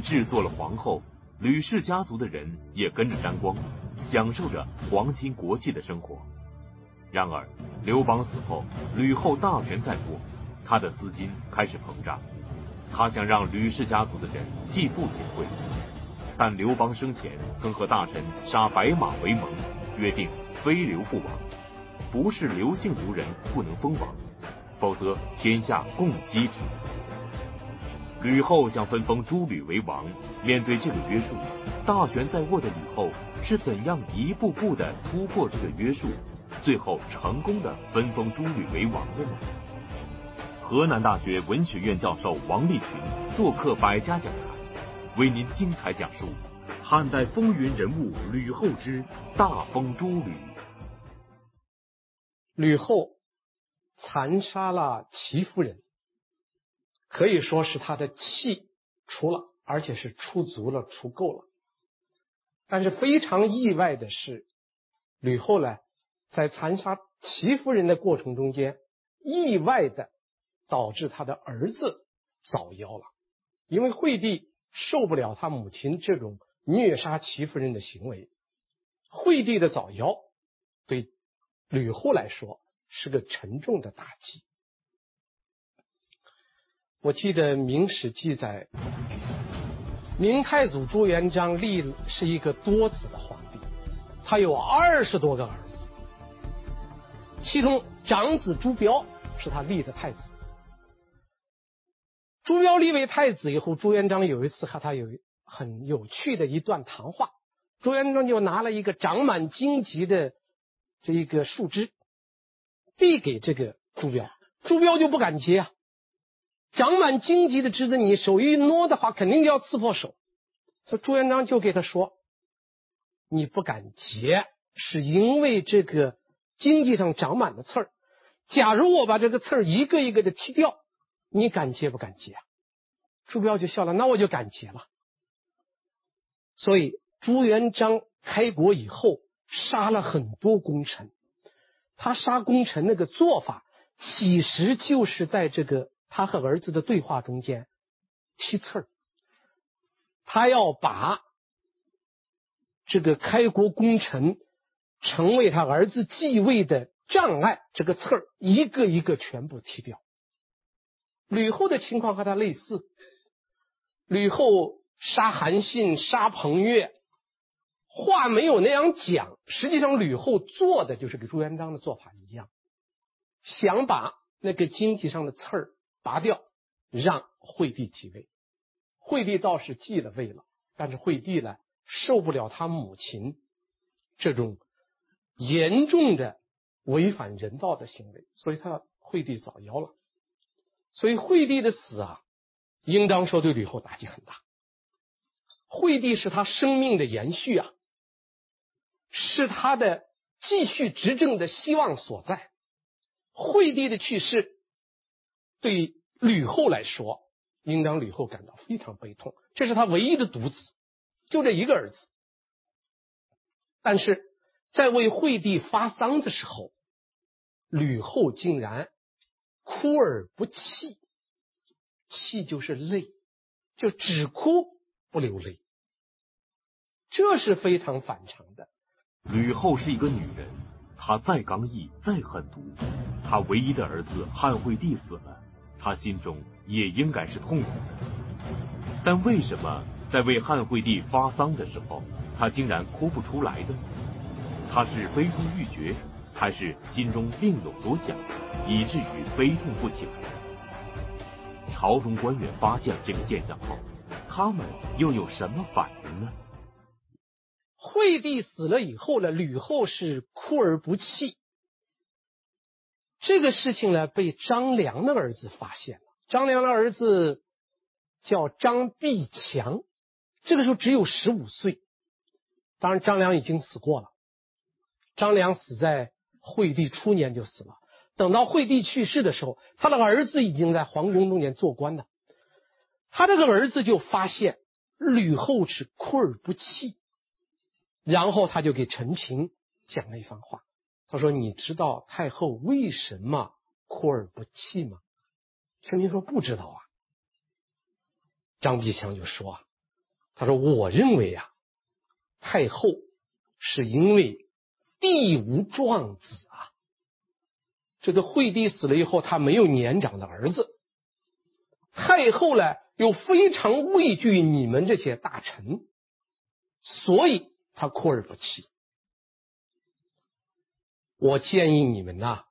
制作了皇后，吕氏家族的人也跟着沾光，享受着皇亲国戚的生活。然而，刘邦死后，吕后大权在握，他的私心开始膨胀，他想让吕氏家族的人继父显贵。但刘邦生前曾和大臣杀白马为盟，约定非刘不亡，不是刘姓族人不能封王，否则天下共击之。吕后想分封诸吕为王，面对这个约束，大权在握的吕后是怎样一步步的突破这个约束，最后成功的分封诸吕为王的呢？河南大学文学院教授王立群做客百家讲坛。为您精彩讲述汉代风云人物吕后之大封诸吕。吕后残杀了戚夫人，可以说是他的气出了，而且是出足了、出够了。但是非常意外的是，吕后呢，在残杀戚夫人的过程中间，意外的导致他的儿子早夭了，因为惠帝。受不了他母亲这种虐杀戚夫人的行为，惠帝的早夭对吕后来说是个沉重的打击。我记得《明史》记载，明太祖朱元璋立是一个多子的皇帝，他有二十多个儿子，其中长子朱标是他立的太子。朱标立为太子以后，朱元璋有一次和他有很有趣的一段谈话。朱元璋就拿了一个长满荆棘的这一个树枝，递给这个朱标，朱标就不敢接啊。长满荆棘的枝子，你手一挪的话，肯定就要刺破手。所以朱元璋就给他说：“你不敢结，是因为这个荆棘上长满了刺儿。假如我把这个刺儿一个一个的剔掉。”你敢结不敢结？朱标就笑了，那我就敢结了。所以朱元璋开国以后杀了很多功臣，他杀功臣那个做法，其实就是在这个他和儿子的对话中间提刺儿。他要把这个开国功臣成为他儿子继位的障碍，这个刺儿一个一个全部踢掉。吕后的情况和他类似，吕后杀韩信、杀彭越，话没有那样讲，实际上吕后做的就是跟朱元璋的做法一样，想把那个经济上的刺儿拔掉，让惠帝继位。惠帝倒是继了位了，但是惠帝呢，受不了他母亲这种严重的违反人道的行为，所以他惠帝早夭了。所以惠帝的死啊，应当说对吕后打击很大。惠帝是他生命的延续啊，是他的继续执政的希望所在。惠帝的去世，对吕后来说，应当吕后感到非常悲痛。这是他唯一的独子，就这一个儿子。但是在为惠帝发丧的时候，吕后竟然。哭而不泣，泣就是泪，就只哭不流泪，这是非常反常的。吕后是一个女人，她再刚毅再狠毒，她唯一的儿子汉惠帝死了，他心中也应该是痛苦的。但为什么在为汉惠帝发丧的时候，他竟然哭不出来呢？他是悲痛欲绝，还是心中另有所想？以至于悲痛不起来。朝中官员发现了这个现象后，他们又有什么反应呢？惠帝死了以后呢，吕后是哭而不泣。这个事情呢，被张良的儿子发现了。张良的儿子叫张必强，这个时候只有十五岁。当然，张良已经死过了。张良死在惠帝初年就死了。等到惠帝去世的时候，他的儿子已经在皇宫中间做官了。他这个儿子就发现吕后是哭而不泣，然后他就给陈平讲了一番话。他说：“你知道太后为什么哭而不泣吗？”陈平说：“不知道啊。”张必强就说：“啊他说：“我认为啊，太后是因为帝无壮子啊，这个惠帝死了以后，他没有年长的儿子。太后呢，又非常畏惧你们这些大臣，所以他哭而不泣。我建议你们呐，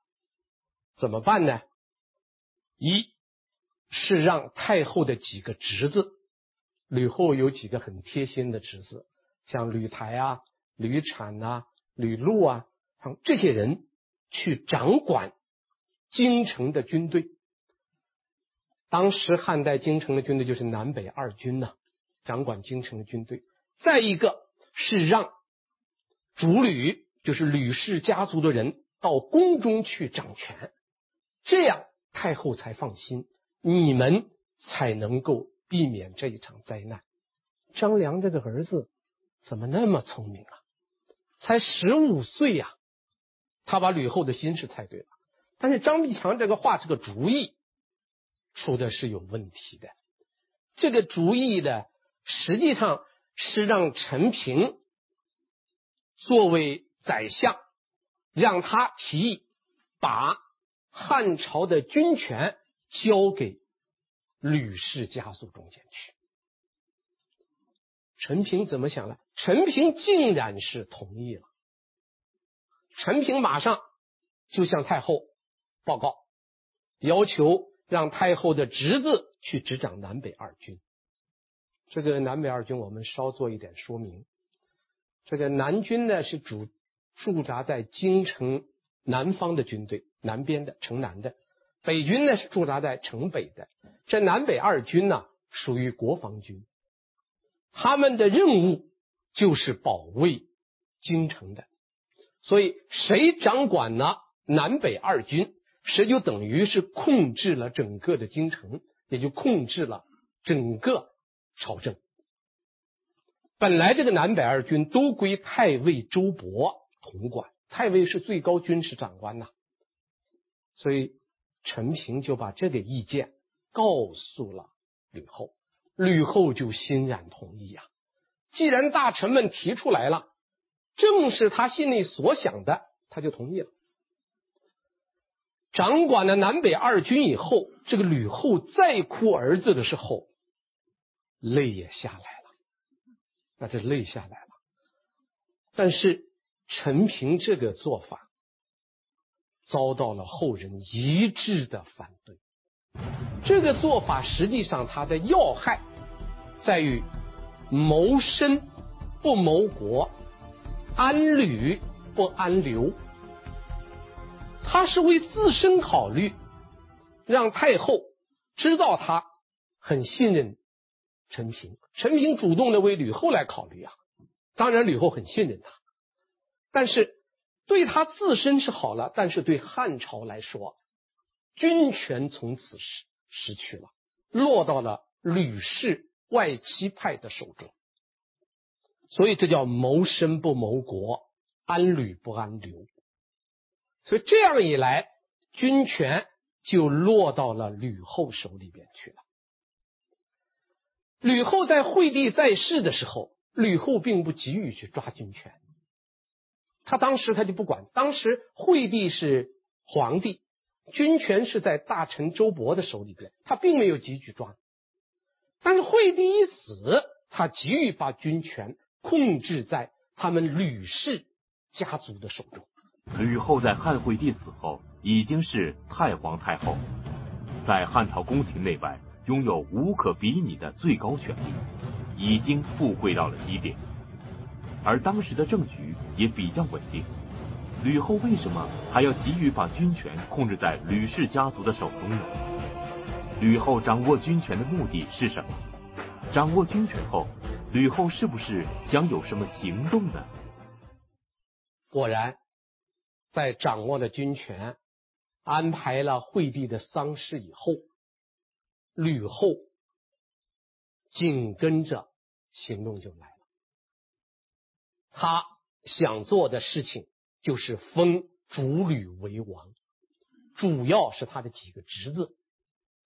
怎么办呢？一是让太后的几个侄子。”吕后有几个很贴心的侄子，像吕台啊、吕产呐、吕禄啊，像这些人去掌管京城的军队。当时汉代京城的军队就是南北二军呐、啊，掌管京城的军队。再一个是让主吕，就是吕氏家族的人到宫中去掌权，这样太后才放心，你们才能够。避免这一场灾难。张良这个儿子怎么那么聪明啊？才十五岁呀，他把吕后的心是猜对了。但是张必强这个话这个主意出的是有问题的。这个主意的实际上是让陈平作为宰相，让他提议把汉朝的军权交给。吕氏家族中间去，陈平怎么想呢？陈平竟然是同意了。陈平马上就向太后报告，要求让太后的侄子去执掌南北二军。这个南北二军，我们稍做一点说明。这个南军呢，是主驻扎在京城南方的军队，南边的城南的。北军呢，是驻扎在城北的，这南北二军呢，属于国防军，他们的任务就是保卫京城的，所以谁掌管呢？南北二军，谁就等于是控制了整个的京城，也就控制了整个朝政。本来这个南北二军都归太尉周勃统管，太尉是最高军事长官呐，所以。陈平就把这个意见告诉了吕后，吕后就欣然同意呀。既然大臣们提出来了，正是他心里所想的，他就同意了。掌管了南北二军以后，这个吕后再哭儿子的时候，泪也下来了，那这泪下来了。但是陈平这个做法。遭到了后人一致的反对。这个做法实际上它的要害在于谋身不谋国，安吕不安刘。他是为自身考虑，让太后知道他很信任陈平，陈平主动的为吕后来考虑啊。当然，吕后很信任他，但是。对他自身是好了，但是对汉朝来说，军权从此失失去了，落到了吕氏外戚派的手中。所以这叫谋身不谋国，安吕不安刘。所以这样一来，军权就落到了吕后手里边去了。吕后在惠帝在世的时候，吕后并不急于去抓军权。他当时他就不管，当时惠帝是皇帝，军权是在大臣周勃的手里边，他并没有急于抓。但是惠帝一死，他急于把军权控制在他们吕氏家族的手中。吕后在汉惠帝死后已经是太皇太后，在汉朝宫廷内外拥有无可比拟的最高权力，已经富贵到了极点。而当时的政局也比较稳定，吕后为什么还要急于把军权控制在吕氏家族的手中呢？吕后掌握军权的目的是什么？掌握军权后，吕后是不是将有什么行动呢？果然，在掌握了军权、安排了惠帝的丧事以后，吕后紧跟着行动就来了。他想做的事情就是封主吕为王，主要是他的几个侄子，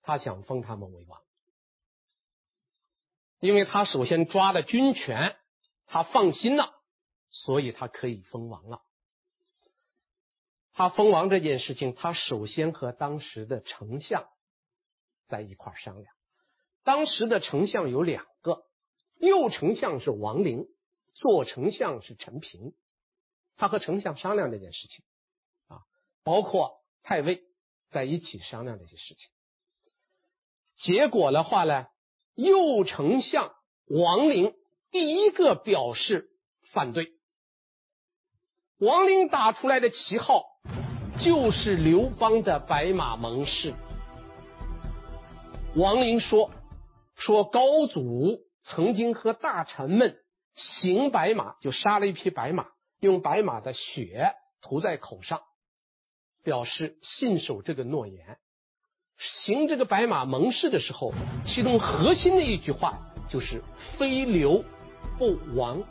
他想封他们为王。因为他首先抓了军权，他放心了，所以他可以封王了。他封王这件事情，他首先和当时的丞相在一块商量。当时的丞相有两个，右丞相是王陵，左丞相是陈平。他和丞相商量这件事情，啊，包括太尉在一起商量这些事情。结果的话呢，右丞相王陵第一个表示反对。王陵打出来的旗号。就是刘邦的白马盟誓。王陵说：“说高祖曾经和大臣们行白马，就杀了一匹白马，用白马的血涂在口上，表示信守这个诺言。行这个白马盟誓的时候，其中核心的一句话就是‘非刘不王’，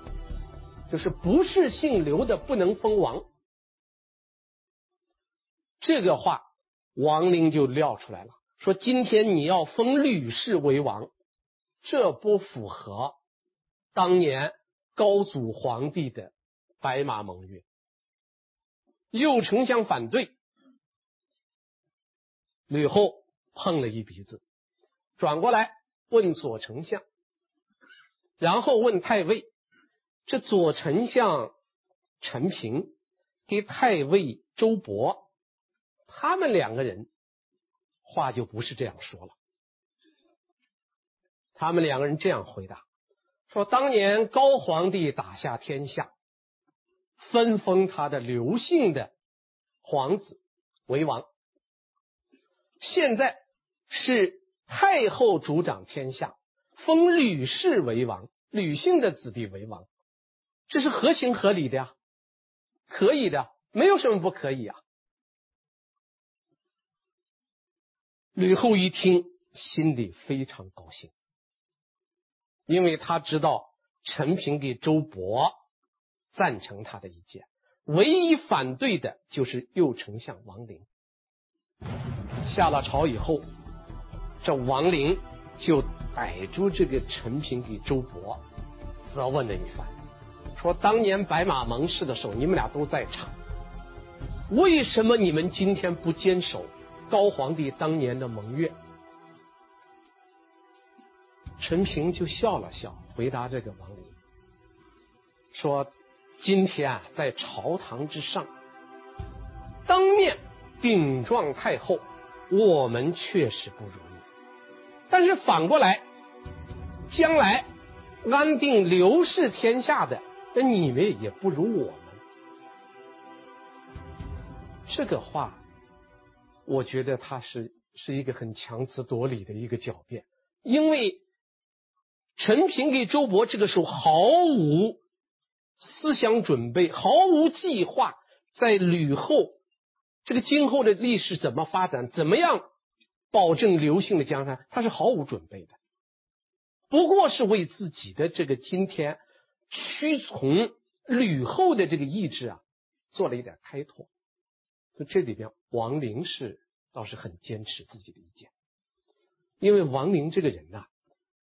就是不是姓刘的不能封王。”这个话，王陵就撂出来了，说今天你要封吕氏为王，这不符合当年高祖皇帝的白马盟约。右丞相反对，吕后碰了一鼻子，转过来问左丞相，然后问太尉，这左丞相陈平给太尉周勃。他们两个人话就不是这样说了，他们两个人这样回答说：当年高皇帝打下天下，分封他的刘姓的皇子为王，现在是太后主掌天下，封吕氏为王，吕姓的子弟为王，这是合情合理的呀，可以的，没有什么不可以啊。吕后一听，心里非常高兴，因为他知道陈平给周勃赞成他的意见，唯一反对的就是右丞相王陵。下了朝以后，这王陵就逮住这个陈平给周勃责问了一番，说：“当年白马盟誓的时候，你们俩都在场，为什么你们今天不坚守？”高皇帝当年的盟约，陈平就笑了笑，回答这个王林说：“今天啊，在朝堂之上，当面顶撞太后，我们确实不如意。但是反过来，将来安定刘氏天下的，那你们也不如我们。”这个话。我觉得他是是一个很强词夺理的一个狡辩，因为陈平给周勃这个时候毫无思想准备，毫无计划，在吕后这个今后的历史怎么发展，怎么样保证刘姓的江山，他是毫无准备的，不过是为自己的这个今天屈从吕后的这个意志啊，做了一点开拓。就这里边，王陵是倒是很坚持自己的意见，因为王陵这个人呐、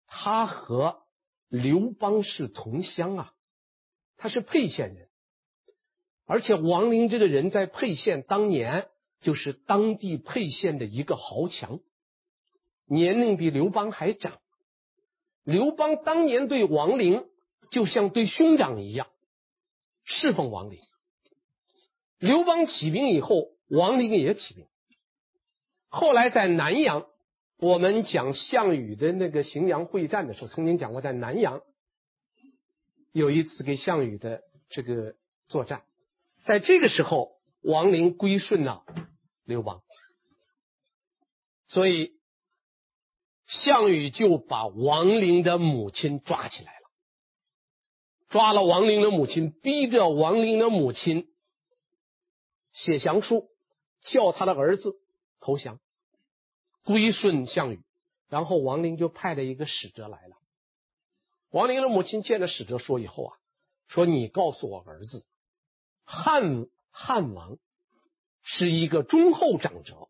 他和刘邦是同乡啊，他是沛县人，而且王陵这个人在沛县当年就是当地沛县的一个豪强，年龄比刘邦还长。刘邦当年对王陵就像对兄长一样，侍奉王陵。刘邦起兵以后，王陵也起兵。后来在南阳，我们讲项羽的那个荥阳会战的时候，曾经讲过，在南阳有一次给项羽的这个作战，在这个时候，王陵归顺了刘邦，所以项羽就把王陵的母亲抓起来了，抓了王陵的母亲，逼着王陵的母亲。写降书，叫他的儿子投降，归顺项羽。然后王陵就派了一个使者来了。王陵的母亲见了使者说以后啊，说你告诉我儿子，汉汉王是一个忠厚长者，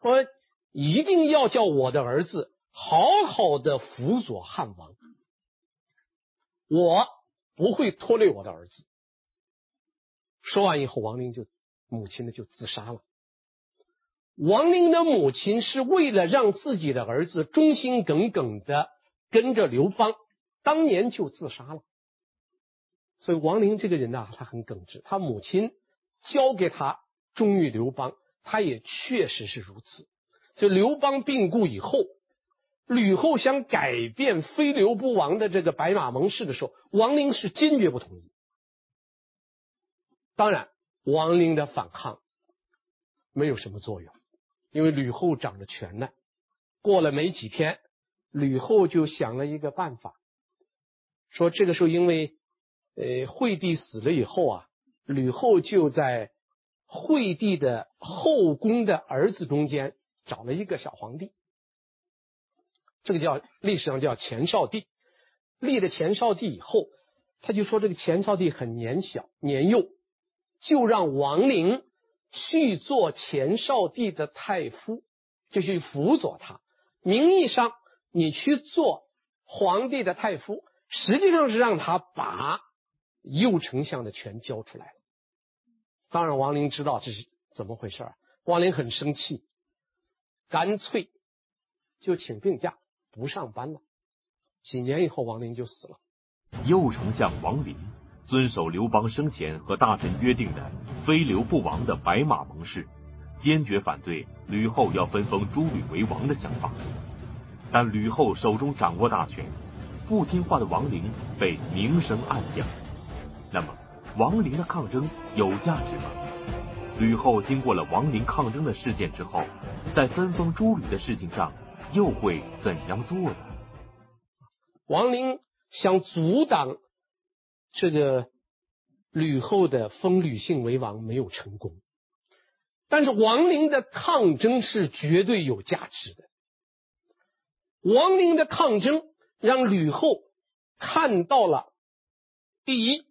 说一定要叫我的儿子好好的辅佐汉王，我不会拖累我的儿子。说完以后，王陵就母亲呢就自杀了。王陵的母亲是为了让自己的儿子忠心耿耿的跟着刘邦，当年就自杀了。所以王陵这个人呢，他很耿直。他母亲教给他忠于刘邦，他也确实是如此。就刘邦病故以后，吕后想改变非刘不亡的这个白马盟誓的时候，王陵是坚决不同意。当然，王陵的反抗没有什么作用，因为吕后掌着权呢。过了没几天，吕后就想了一个办法，说这个时候因为。呃，惠帝死了以后啊，吕后就在惠帝的后宫的儿子中间找了一个小皇帝，这个叫历史上叫前少帝。立了前少帝以后，他就说这个前少帝很年小年幼，就让王陵去做前少帝的太夫，就去辅佐他。名义上你去做皇帝的太夫，实际上是让他把。右丞相的权交出来了，当然王陵知道这是怎么回事，王陵很生气，干脆就请病假不上班了。几年以后，王陵就死了。右丞相王陵遵守刘邦生前和大臣约定的非刘不亡的白马盟誓，坚决反对吕后要分封诸吕为王的想法。但吕后手中掌握大权，不听话的王陵被明升暗降。那么，王陵的抗争有价值吗？吕后经过了王陵抗争的事件之后，在分封诸吕的事情上又会怎样做呢？王陵想阻挡这个吕后的封吕姓为王没有成功，但是王陵的抗争是绝对有价值的。王陵的抗争让吕后看到了第一。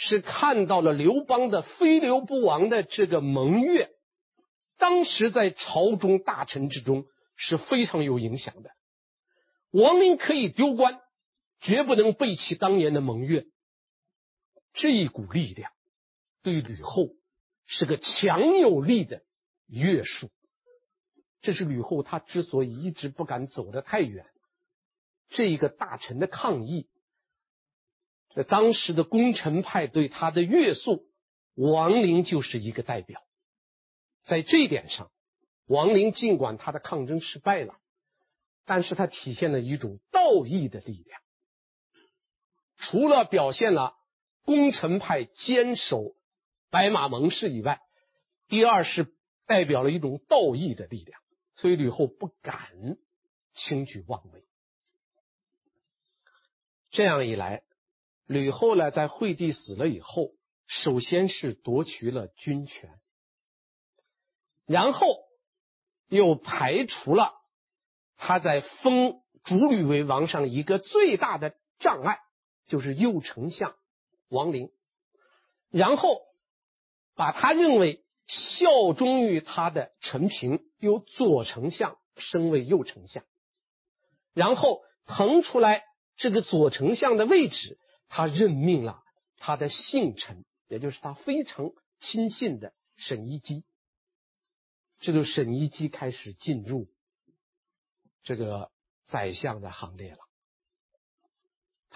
是看到了刘邦的非刘不亡的这个盟约，当时在朝中大臣之中是非常有影响的。王陵可以丢官，绝不能背弃当年的盟约。这一股力量对吕后是个强有力的约束。这是吕后她之所以一直不敢走得太远，这一个大臣的抗议。这当时的功臣派对他的约束，王陵就是一个代表。在这一点上，王陵尽管他的抗争失败了，但是他体现了一种道义的力量。除了表现了功臣派坚守白马盟誓以外，第二是代表了一种道义的力量。所以吕后不敢轻举妄为。这样一来。吕后呢，在惠帝死了以后，首先是夺取了军权，然后又排除了他在封主吕为王上一个最大的障碍，就是右丞相王陵，然后把他认为效忠于他的陈平由左丞相升为右丞相，然后腾出来这个左丞相的位置。他任命了他的信臣，也就是他非常亲信的沈一基。这个沈一基开始进入这个宰相的行列了。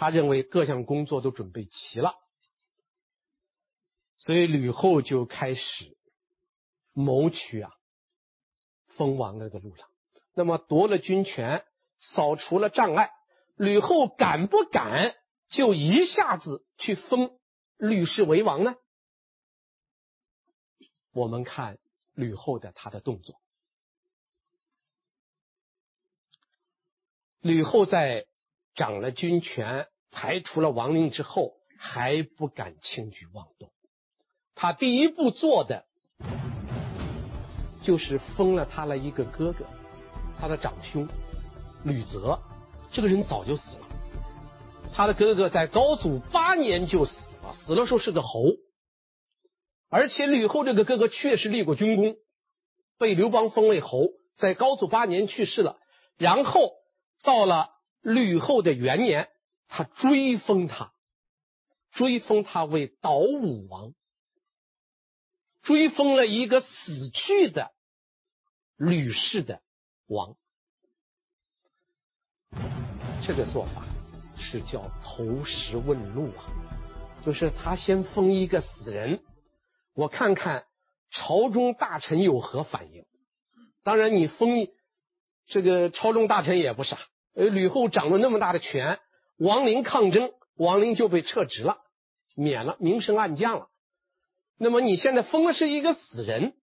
他认为各项工作都准备齐了，所以吕后就开始谋取啊封王了的路上。那么夺了军权，扫除了障碍，吕后敢不敢？就一下子去封吕氏为王呢？我们看吕后的他的动作。吕后在掌了军权、排除了王陵之后，还不敢轻举妄动。他第一步做的就是封了他的一个哥哥，他的长兄吕泽。这个人早就死了。他的哥哥在高祖八年就死了，死了时候是个侯，而且吕后这个哥哥确实立过军功，被刘邦封为侯，在高祖八年去世了。然后到了吕后的元年，他追封他追封他为岛武王，追封了一个死去的吕氏的王。这个做法是叫投石问路啊，就是他先封一个死人，我看看朝中大臣有何反应。当然，你封这个朝中大臣也不傻，呃，吕后掌了那么大的权，王陵抗争，王陵就被撤职了，免了，明升暗降了。那么你现在封的是一个死人，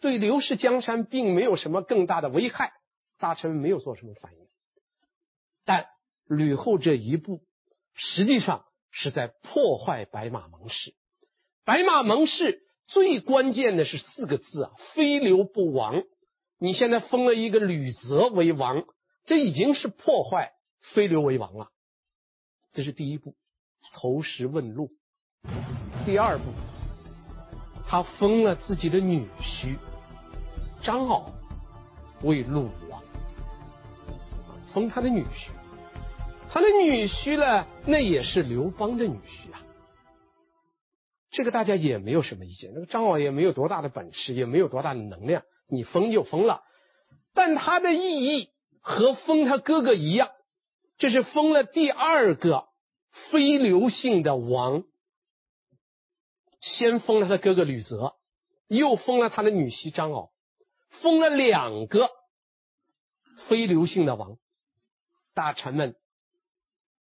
对刘氏江山并没有什么更大的危害，大臣们没有做什么反应。但吕后这一步，实际上是在破坏白马盟誓。白马盟誓最关键的是四个字啊：非刘不王。你现在封了一个吕泽为王，这已经是破坏非刘为王了。这是第一步，投石问路。第二步，他封了自己的女婿张敖为鲁王，封他的女婿。他的女婿呢，那也是刘邦的女婿啊。这个大家也没有什么意见。那个张敖也没有多大的本事，也没有多大的能量，你封就封了。但他的意义和封他哥哥一样，这是封了第二个非刘姓的王。先封了他的哥哥吕泽，又封了他的女婿张敖，封了两个非刘姓的王。大臣们。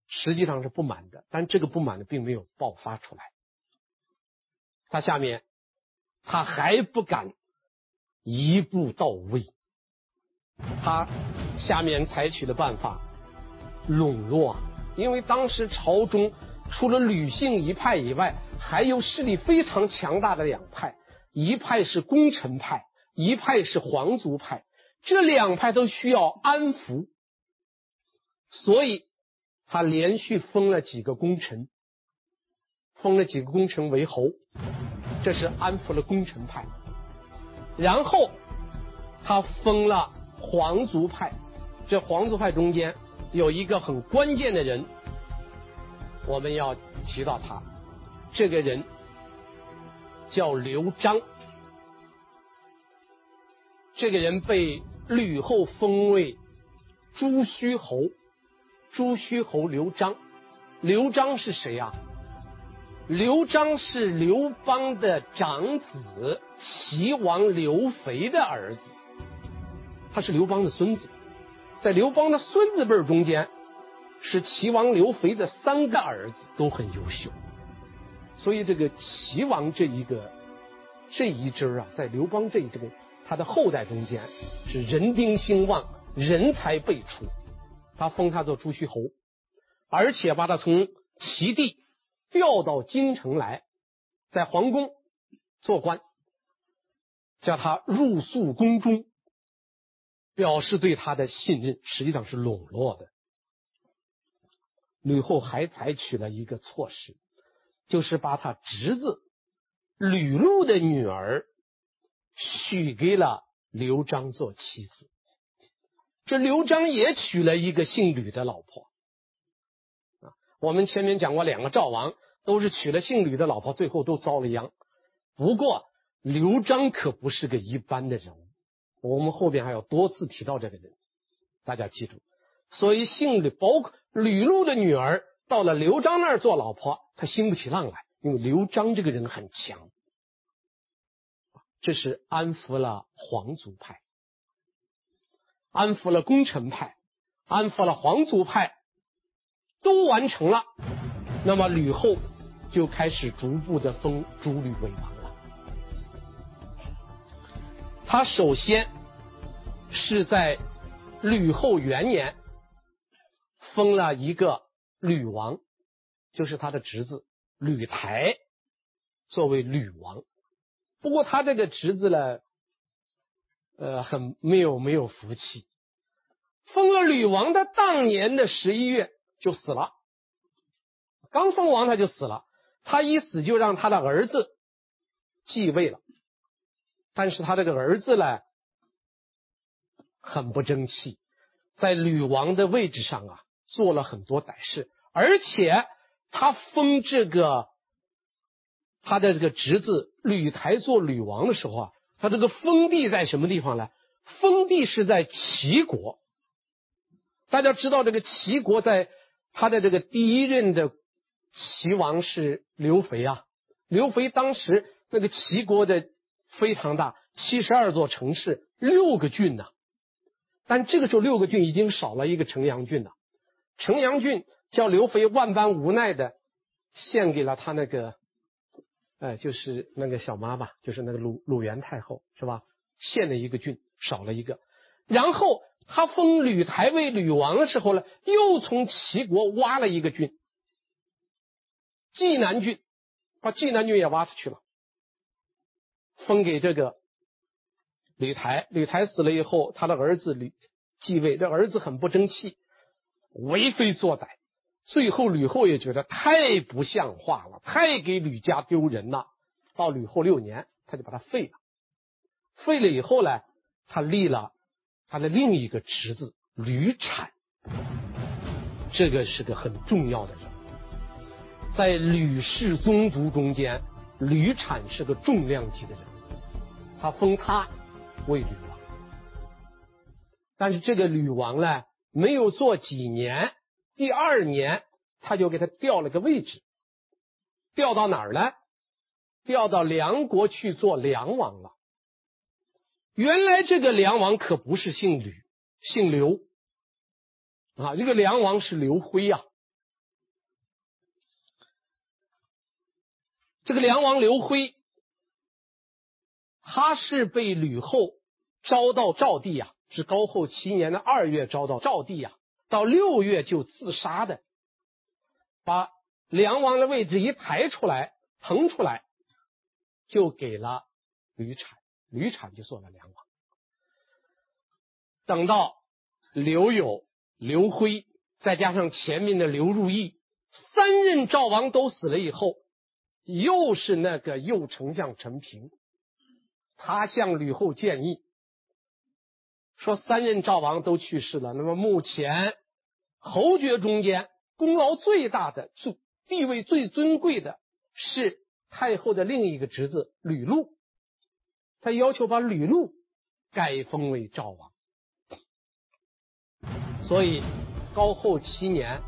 实际上是不满的，但这个不满的，并没有爆发出来。他下面他还不敢一步到位，他下面采取的办法笼络，因为当时朝中除了吕姓一派以外，还有势力非常强大的两派，一派是功臣派，一派是皇族派，这两派都需要安抚，所以。他连续封了几个功臣，封了几个功臣为侯，这是安抚了功臣派。然后他封了皇族派，这皇族派中间有一个很关键的人，我们要提到他，这个人叫刘璋，这个人被吕后封为朱虚侯。朱虚侯刘璋，刘璋是谁呀？刘璋是刘邦的长子齐王刘肥的儿子，他是刘邦的孙子，在刘邦的孙子辈中间，是齐王刘肥的三个儿子都很优秀，所以这个齐王这一个这一支啊，在刘邦这一这个他的后代中间是人丁兴旺，人才辈出。他封他做朱虚侯，而且把他从齐地调到京城来，在皇宫做官，叫他入宿宫中，表示对他的信任，实际上是笼络的。吕后还采取了一个措施，就是把他侄子吕禄的女儿许给了刘璋做妻子。这刘璋也娶了一个姓吕的老婆啊。我们前面讲过，两个赵王都是娶了姓吕的老婆，最后都遭了殃。不过刘璋可不是个一般的人物，我们后边还要多次提到这个人，大家记住。所以姓吕，包括吕禄的女儿，到了刘璋那儿做老婆，她兴不起浪来，因为刘璋这个人很强。这是安抚了皇族派。安抚了功臣派，安抚了皇族派，都完成了。那么吕后就开始逐步的封诸吕为王了。他首先是在吕后元年封了一个吕王，就是他的侄子吕台作为吕王。不过他这个侄子呢，呃，很没有没有福气，封了吕王的当年的十一月就死了，刚封王他就死了，他一死就让他的儿子继位了，但是他这个儿子呢，很不争气，在吕王的位置上啊做了很多歹事，而且他封这个他的这个侄子吕台做吕王的时候啊，他这个封地在什么地方呢？封地是在齐国。大家知道这个齐国在他的这个第一任的齐王是刘肥啊。刘肥当时那个齐国的非常大，七十二座城市，六个郡呢。但这个时候六个郡已经少了一个城阳郡了。城阳郡叫刘肥万般无奈的献给了他那个，呃，就是那个小妈妈，就是那个鲁鲁元太后，是吧？献了一个郡，少了一个。然后他封吕台为吕王的时候呢，又从齐国挖了一个郡，济南郡，把济南郡也挖出去了，封给这个。吕台，吕台死了以后，他的儿子吕继位。这儿子很不争气，为非作歹。最后吕后也觉得太不像话了，太给吕家丢人了。到吕后六年，他就把他废了。废了以后呢，他立了他的另一个侄子吕产。这个是个很重要的人，在吕氏宗族中间，吕产是个重量级的人。他封他。为吕王，但是这个吕王呢，没有做几年，第二年他就给他调了个位置，调到哪儿呢？调到梁国去做梁王了。原来这个梁王可不是姓吕，姓刘啊，这个梁王是刘辉呀。这个梁王刘辉。他是被吕后招到赵地啊，是高后七年的二月招到赵地啊，到六月就自杀的，把梁王的位置一抬出来，腾出来，就给了吕产，吕产就做了梁王。等到刘友、刘辉，再加上前面的刘如意，三任赵王都死了以后，又是那个右丞相陈平。他向吕后建议说：“三任赵王都去世了，那么目前侯爵中间功劳最大的、最地位最尊贵的是太后的另一个侄子吕禄。他要求把吕禄改封为赵王。所以高后七年，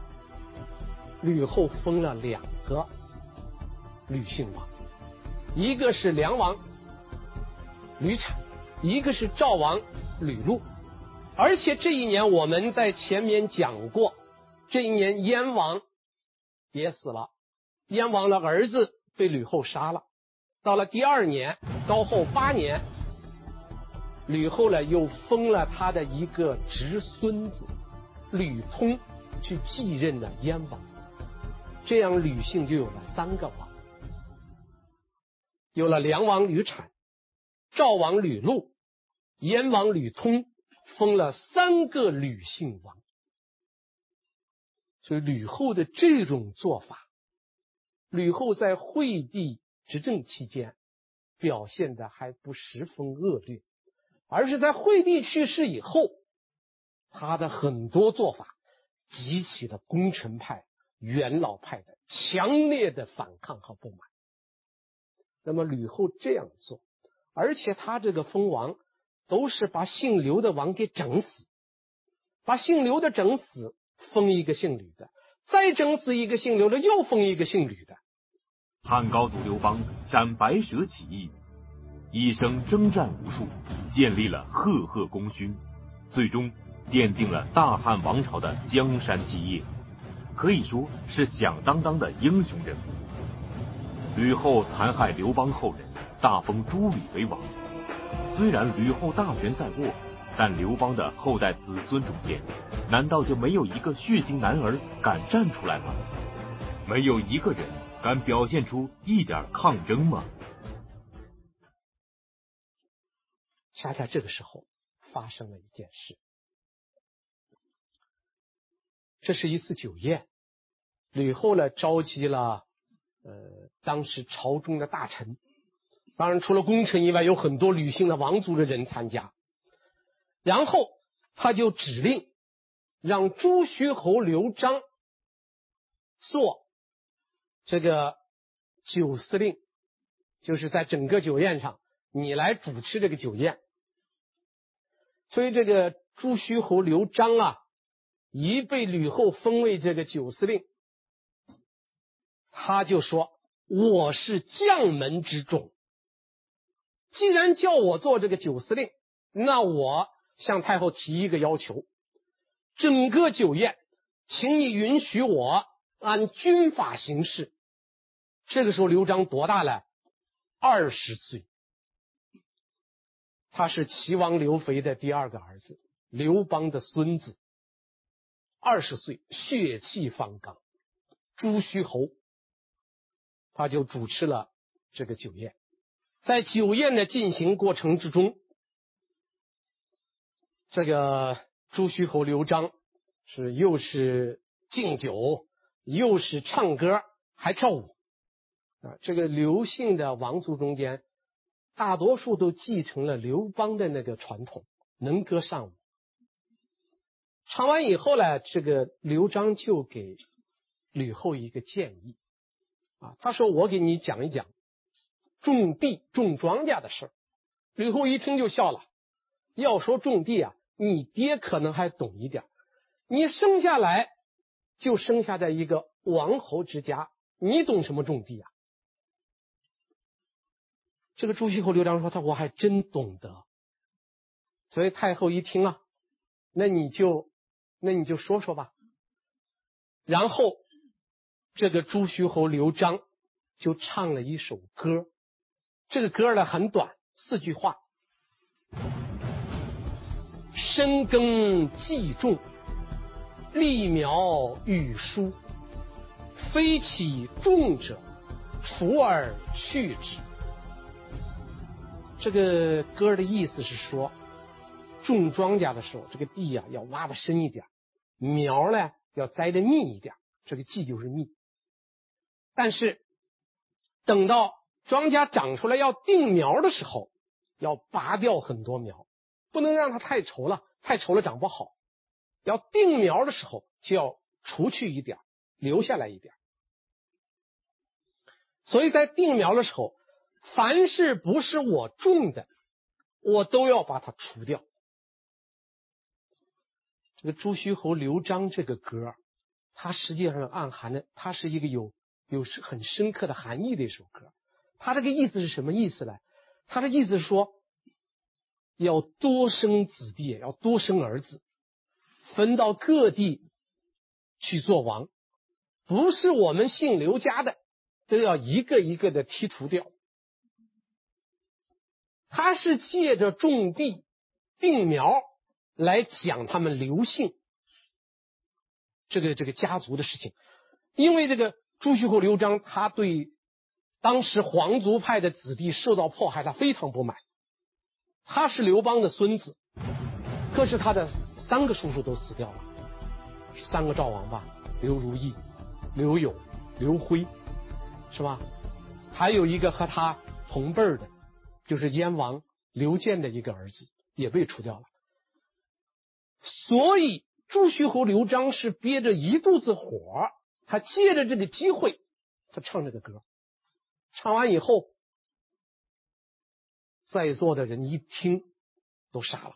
吕后封了两个吕姓王，一个是梁王。”吕产，一个是赵王吕禄，而且这一年我们在前面讲过，这一年燕王也死了，燕王的儿子被吕后杀了。到了第二年，高后八年，吕后呢又封了他的一个侄孙子吕通去继任了燕王，这样吕姓就有了三个王，有了梁王吕产。赵王吕禄，燕王吕通封了三个吕姓王，所以吕后的这种做法，吕后在惠帝执政期间表现的还不十分恶劣，而是在惠帝去世以后，他的很多做法激起了功臣派、元老派的强烈的反抗和不满。那么吕后这样做。而且他这个封王，都是把姓刘的王给整死，把姓刘的整死，封一个姓吕的，再整死一个姓刘的，又封一个姓吕的。汉高祖刘邦斩白蛇起义，一生征战无数，建立了赫赫功勋，最终奠定了大汉王朝的江山基业，可以说是响当当的英雄人物。吕后残害刘邦后人。大封诸吕为王，虽然吕后大权在握，但刘邦的后代子孙中间，难道就没有一个血性男儿敢站出来吗？没有一个人敢表现出一点抗争吗？恰恰这个时候发生了一件事，这是一次酒宴，吕后呢召集了呃当时朝中的大臣。当然，除了功臣以外，有很多吕姓的王族的人参加。然后他就指令让朱虚侯刘璋做这个酒司令，就是在整个酒宴上，你来主持这个酒宴。所以这个朱虚侯刘璋啊，一被吕后封为这个酒司令，他就说：“我是将门之种，既然叫我做这个酒司令，那我向太后提一个要求，整个酒宴，请你允许我按军法行事。”这个时候，刘璋多大了？二十岁。他是齐王刘肥的第二个儿子，刘邦的孙子。二十岁，血气方刚。朱虚侯，他就主持了这个酒宴。在酒宴的进行过程之中，这个朱虚侯刘璋是又是敬酒，又是唱歌，还跳舞。啊，这个刘姓的王族中间，大多数都继承了刘邦的那个传统，能歌善舞。唱完以后呢，这个刘璋就给吕后一个建议，啊，他说：“我给你讲一讲种地种庄稼的事。”吕后一听就笑了。要说种地啊，你爹可能还懂一点，你生下来就生下在一个王侯之家，你懂什么种地啊？这个朱虚侯刘璋说：“他我还真懂得。”所以太后一听啊，那你就那你就说说吧。然后这个朱虚侯刘璋就唱了一首歌，这个歌呢很短，四句话：“深耕细种，立苗育疏，非其种者，除而去之。”这个歌的意思是说，种庄稼的时候，这个地呀要挖的深一点，苗呢要栽的密一点，这个稷就是密。但是等到庄稼长出来要定苗的时候，要拔掉很多苗，不能让它太稠了，太稠了长不好。要定苗的时候就要除去一点，留下来一点。所以在定苗的时候。凡是不是我种的，我都要把它除掉。这个朱虚侯刘璋这个歌，它实际上暗含的，它是一个有有很深刻的含义的一首歌。他这个意思是什么意思呢？他的意思说，要多生子弟，要多生儿子，分到各地去做王，不是我们姓刘家的，都要一个一个的剔除掉。他是借着种地、定苗来讲他们刘姓这个这个家族的事情，因为这个朱虚侯刘璋，他对当时皇族派的子弟受到迫害，他非常不满。他是刘邦的孙子，可是他的三个叔叔都死掉了，三个赵王吧，刘如意、刘友、刘辉，是吧？还有一个和他同辈的。就是燕王刘建的一个儿子也被除掉了，所以朱虚侯刘璋是憋着一肚子火，他借着这个机会，他唱这个歌，唱完以后，在座的人一听都傻了，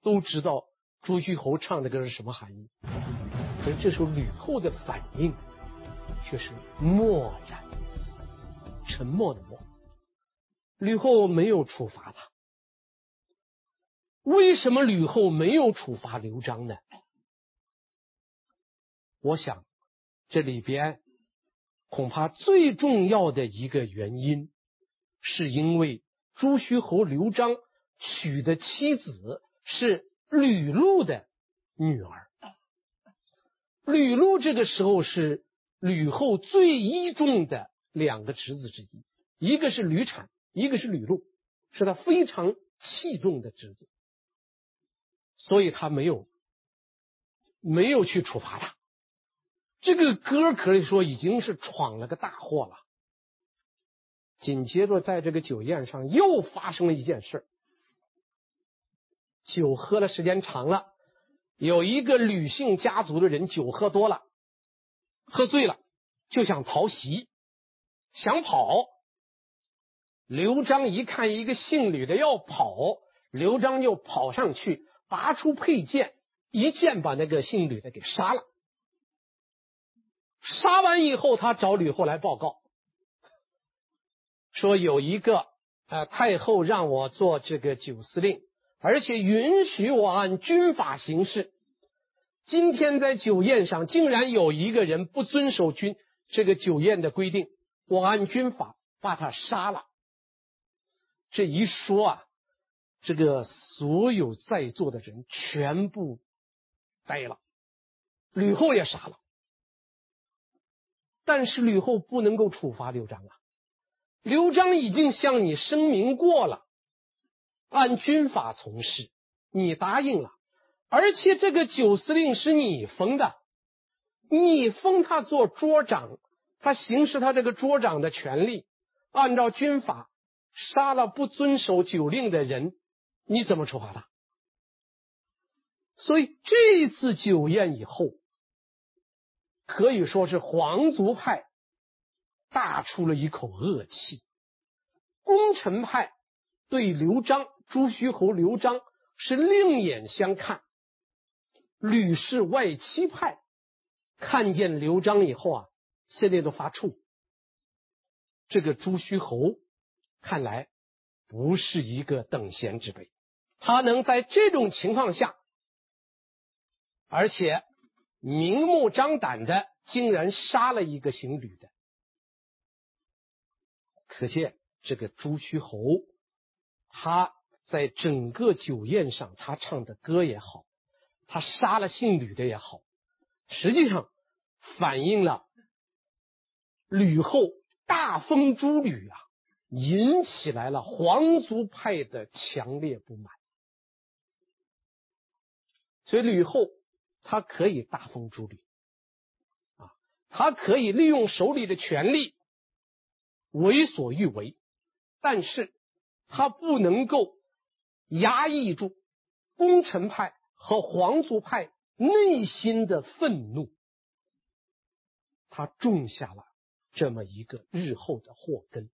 都知道朱虚侯唱的歌是什么含义，可是这时候吕后的反应却是默然，沉默的默。吕后没有处罚他，为什么吕后没有处罚刘璋呢？我想这里边恐怕最重要的一个原因，是因为朱虚侯刘璋娶的妻子是吕禄的女儿，吕禄这个时候是吕后最倚重的两个侄子之一，一个是吕产。一个是吕禄，是他非常器重的侄子，所以他没有没有去处罚他。这个歌可以说已经是闯了个大祸了。紧接着，在这个酒宴上又发生了一件事，酒喝的时间长了，有一个吕姓家族的人酒喝多了，喝醉了，就想逃袭，想跑。刘璋一看一个姓吕的要跑，刘璋就跑上去，拔出佩剑，一剑把那个姓吕的给杀了。杀完以后，他找吕后来报告，说有一个呃太后让我做这个酒司令，而且允许我按军法行事。今天在酒宴上，竟然有一个人不遵守军这个酒宴的规定，我按军法把他杀了。这一说啊，这个所有在座的人全部呆了，吕后也傻了。但是吕后不能够处罚刘璋啊，刘璋已经向你声明过了，按军法从事，你答应了，而且这个酒司令是你封的，你封他做桌长，他行使他这个桌长的权利，按照军法。杀了不遵守酒令的人，你怎么处罚他？所以这次酒宴以后，可以说是皇族派大出了一口恶气，功臣派对刘璋、朱虚侯刘璋是另眼相看，吕氏外戚派看见刘璋以后啊，心里都发怵，这个朱虚侯。看来不是一个等闲之辈，他能在这种情况下，而且明目张胆的竟然杀了一个姓吕的，可见这个朱虚侯他在整个酒宴上，他唱的歌也好，他杀了姓吕的也好，实际上反映了吕后大封诸吕啊。引起来了皇族派的强烈不满，所以吕后他可以大封诸吕，啊，他可以利用手里的权力为所欲为，但是他不能够压抑住功臣派和皇族派内心的愤怒，他种下了这么一个日后的祸根。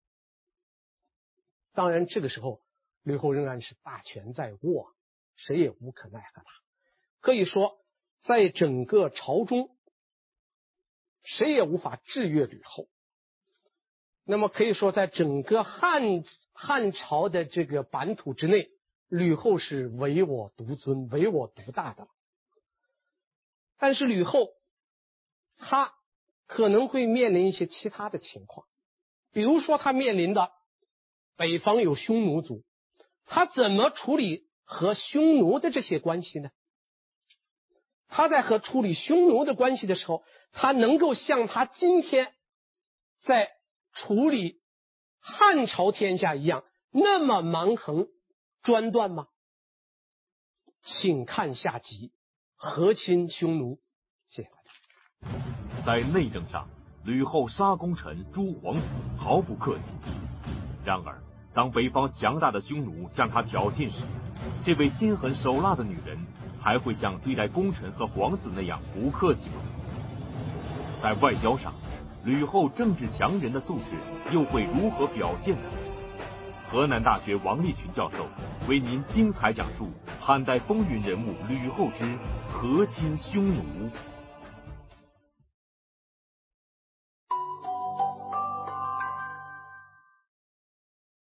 当然，这个时候吕后仍然是大权在握，谁也无可奈何他。可以说，在整个朝中，谁也无法制约吕后。那么可以说，在整个汉汉朝的这个版图之内，吕后是唯我独尊、唯我独大的。但是吕后，他可能会面临一些其他的情况，比如说他面临的。北方有匈奴族，他怎么处理和匈奴的这些关系呢？他在和处理匈奴的关系的时候，他能够像他今天在处理汉朝天下一样那么蛮横专断吗？请看下集和亲匈奴。谢谢大家。在内政上，吕后杀功臣诛皇子毫不客气。然而，当北方强大的匈奴向他挑衅时，这位心狠手辣的女人还会像对待功臣和皇子那样不客气吗？在外交上，吕后政治强人的素质又会如何表现呢？河南大学王立群教授为您精彩讲述汉代风云人物吕后之和亲匈奴。